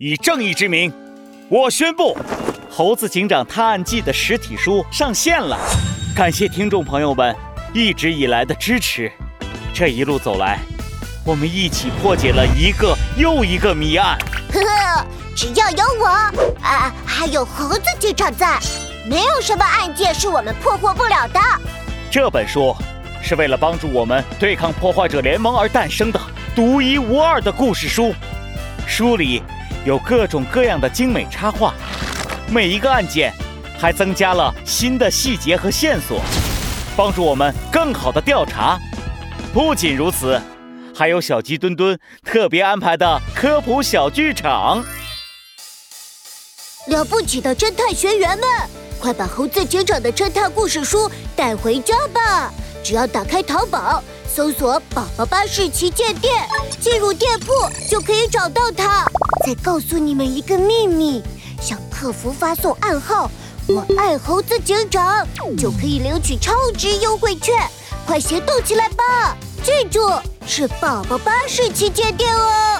以正义之名，我宣布，《猴子警长探案记》的实体书上线了。感谢听众朋友们一直以来的支持。这一路走来，我们一起破解了一个又一个谜案。呵呵，只要有我，啊，还有猴子警长在，没有什么案件是我们破获不了的。这本书是为了帮助我们对抗破坏者联盟而诞生的独一无二的故事书。书里。有各种各样的精美插画，每一个案件还增加了新的细节和线索，帮助我们更好的调查。不仅如此，还有小鸡墩墩特别安排的科普小剧场。了不起的侦探学员们，快把猴子警长的侦探故事书带回家吧！只要打开淘宝。搜索“宝宝巴士旗舰店”，进入店铺就可以找到它。再告诉你们一个秘密：向客服发送暗号“我爱猴子警长”，就可以领取超值优惠券。快行动起来吧！记住，是“宝宝巴士旗舰店”哦。